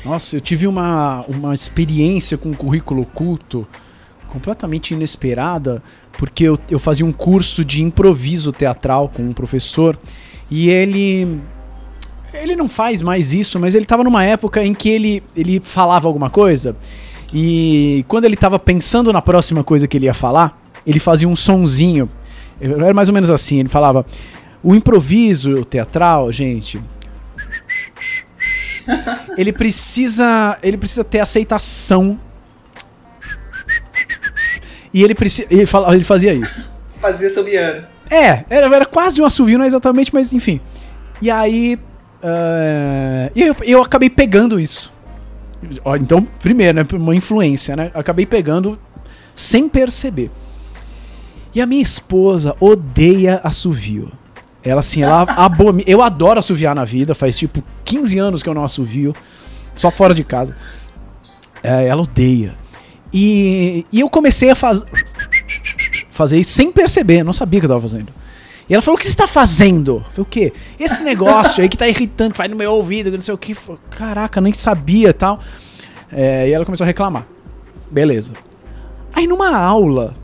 Nossa, eu tive uma, uma experiência com o currículo oculto completamente inesperada, porque eu, eu fazia um curso de improviso teatral com um professor e ele ele não faz mais isso, mas ele estava numa época em que ele, ele falava alguma coisa e quando ele estava pensando na próxima coisa que ele ia falar, ele fazia um sonzinho. Era mais ou menos assim, ele falava: "O improviso teatral, gente, ele precisa, ele precisa ter aceitação. E ele precisa, ele, fala, ele fazia isso. Fazia subiano. É, era, era quase um assovio, não é exatamente, mas enfim. E aí Uh, e eu, eu acabei pegando isso. Então, primeiro, né, uma influência, né? Acabei pegando sem perceber. E a minha esposa odeia assovio. Ela assim, ela [LAUGHS] abomina. Eu adoro assoviar na vida, faz tipo 15 anos que eu não assovio, só fora de casa. É, ela odeia. E, e eu comecei a faz... fazer isso sem perceber, não sabia que eu tava fazendo. E ela falou: O que você está fazendo? Eu falei, o quê? Esse negócio aí que tá irritando, que vai no meu ouvido, que não sei o que. Caraca, nem sabia tal. É, e ela começou a reclamar. Beleza. Aí numa aula,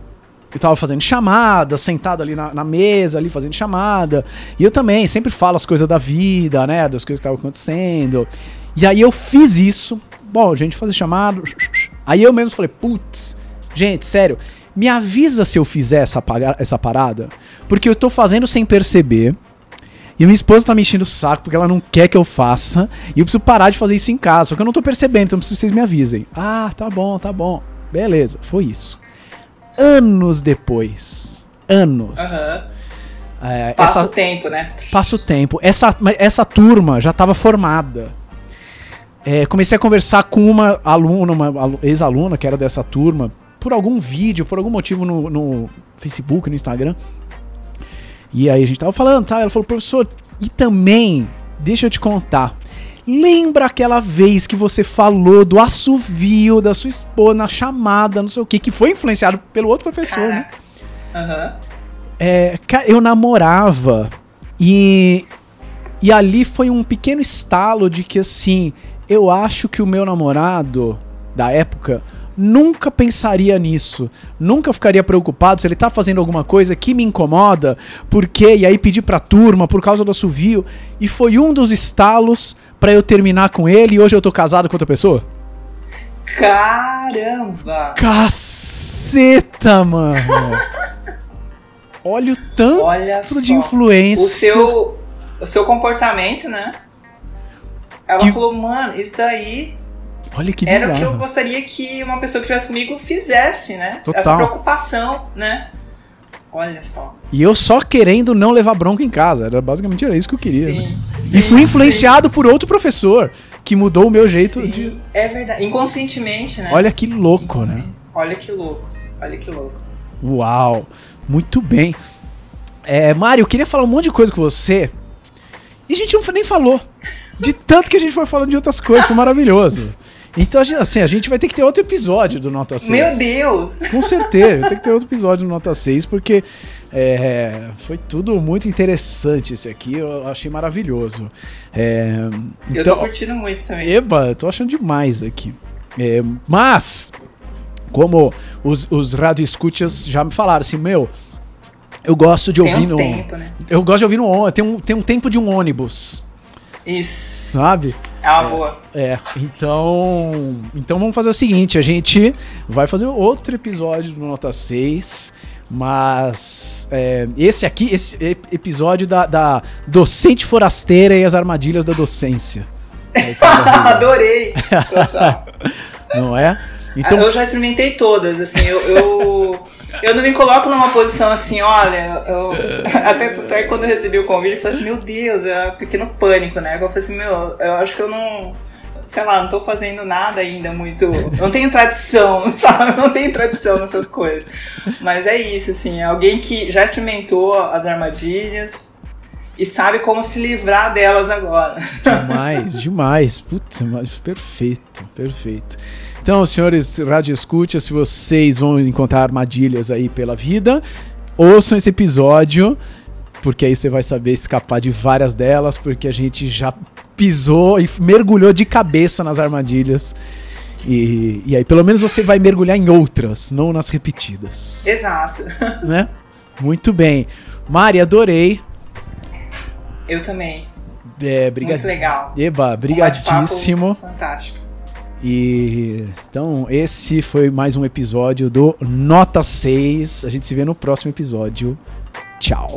eu tava fazendo chamada, sentado ali na, na, mesa, ali fazendo chamada. E eu também sempre falo as coisas da vida, né? Das coisas que estavam acontecendo. E aí eu fiz isso. Bom, gente fazer chamada. Aí eu mesmo falei, putz, gente, sério me avisa se eu fizer essa, essa parada, porque eu tô fazendo sem perceber. E minha esposa tá me enchendo o saco porque ela não quer que eu faça. E eu preciso parar de fazer isso em casa. Só que eu não tô percebendo, então preciso que vocês me avisem. Ah, tá bom, tá bom. Beleza, foi isso. Anos depois. Anos. Uhum. É, passa essa, o tempo, né? Passa o tempo. Essa, essa turma já estava formada. é, comecei a conversar com uma aluna, uma ex-aluna que era dessa turma, por algum vídeo, por algum motivo no, no Facebook, no Instagram. E aí a gente tava falando, tá? Ela falou, professor, e também, deixa eu te contar. Lembra aquela vez que você falou do assovio da sua esposa na chamada, não sei o que, que foi influenciado pelo outro professor, né? Aham. Uhum. É, eu namorava e, e ali foi um pequeno estalo de que assim, eu acho que o meu namorado da época nunca pensaria nisso, nunca ficaria preocupado se ele tá fazendo alguma coisa que me incomoda, porque e aí pedir pra turma por causa do assovio, e foi um dos estalos para eu terminar com ele e hoje eu tô casado com outra pessoa? Caramba! Caceta, mano! [LAUGHS] Olha o tanto Olha de influência. O seu, o seu comportamento, né? Ela que... falou, mano, isso daí Olha que bizarro. Era o que eu gostaria que uma pessoa que estivesse comigo fizesse, né? Total. Essa preocupação, né? Olha só. E eu só querendo não levar bronca em casa. Era basicamente era isso que eu queria. Sim, né? sim, e fui influenciado sim. por outro professor que mudou o meu jeito de. É verdade. Inconscientemente, né? Olha que louco, né? Olha que louco. Olha que louco. Uau! Muito bem. É, Mário, eu queria falar um monte de coisa com você. E a gente não nem falou. De tanto que a gente foi falando de outras coisas, foi maravilhoso. Então, assim, a gente vai ter que ter outro episódio do Nota 6. Meu Deus! Com certeza, vai ter que ter outro episódio do Nota 6, porque é, foi tudo muito interessante esse aqui, eu achei maravilhoso. É, então, eu tô então, curtindo muito também. Eba, eu tô achando demais aqui. É, mas, como os, os radio já me falaram assim, meu, eu gosto de ouvir tem um no. Tempo, né? Eu gosto de ouvir no tem um Tem um tempo de um ônibus. Isso. Sabe? É uma é, boa. É, então. Então vamos fazer o seguinte: a gente vai fazer outro episódio do Nota 6. Mas é, esse aqui, esse episódio da, da docente forasteira e as armadilhas da docência. [LAUGHS] Adorei! Não é? Então... Eu já experimentei todas, assim, eu, eu, eu não me coloco numa posição assim, olha, eu, [LAUGHS] até, até quando eu recebi o convite, eu falei assim, meu Deus, é um pequeno pânico, né? Eu falei assim, meu, eu acho que eu não, sei lá, não tô fazendo nada ainda muito, não tenho tradição, [LAUGHS] sabe? Não tenho tradição nessas coisas. Mas é isso, assim, é alguém que já experimentou as armadilhas, e sabe como se livrar delas agora. Demais, demais. Putz, perfeito, perfeito. Então, senhores rádio escuta, se vocês vão encontrar armadilhas aí pela vida, ouçam esse episódio, porque aí você vai saber escapar de várias delas, porque a gente já pisou e mergulhou de cabeça nas armadilhas. E, e aí, pelo menos você vai mergulhar em outras, não nas repetidas. Exato. [LAUGHS] Né? Muito bem. Mari, adorei. Eu também. É, brigad... Muito legal. Eba, brigadíssimo. Um fantástico. E então esse foi mais um episódio do Nota 6. A gente se vê no próximo episódio. Tchau.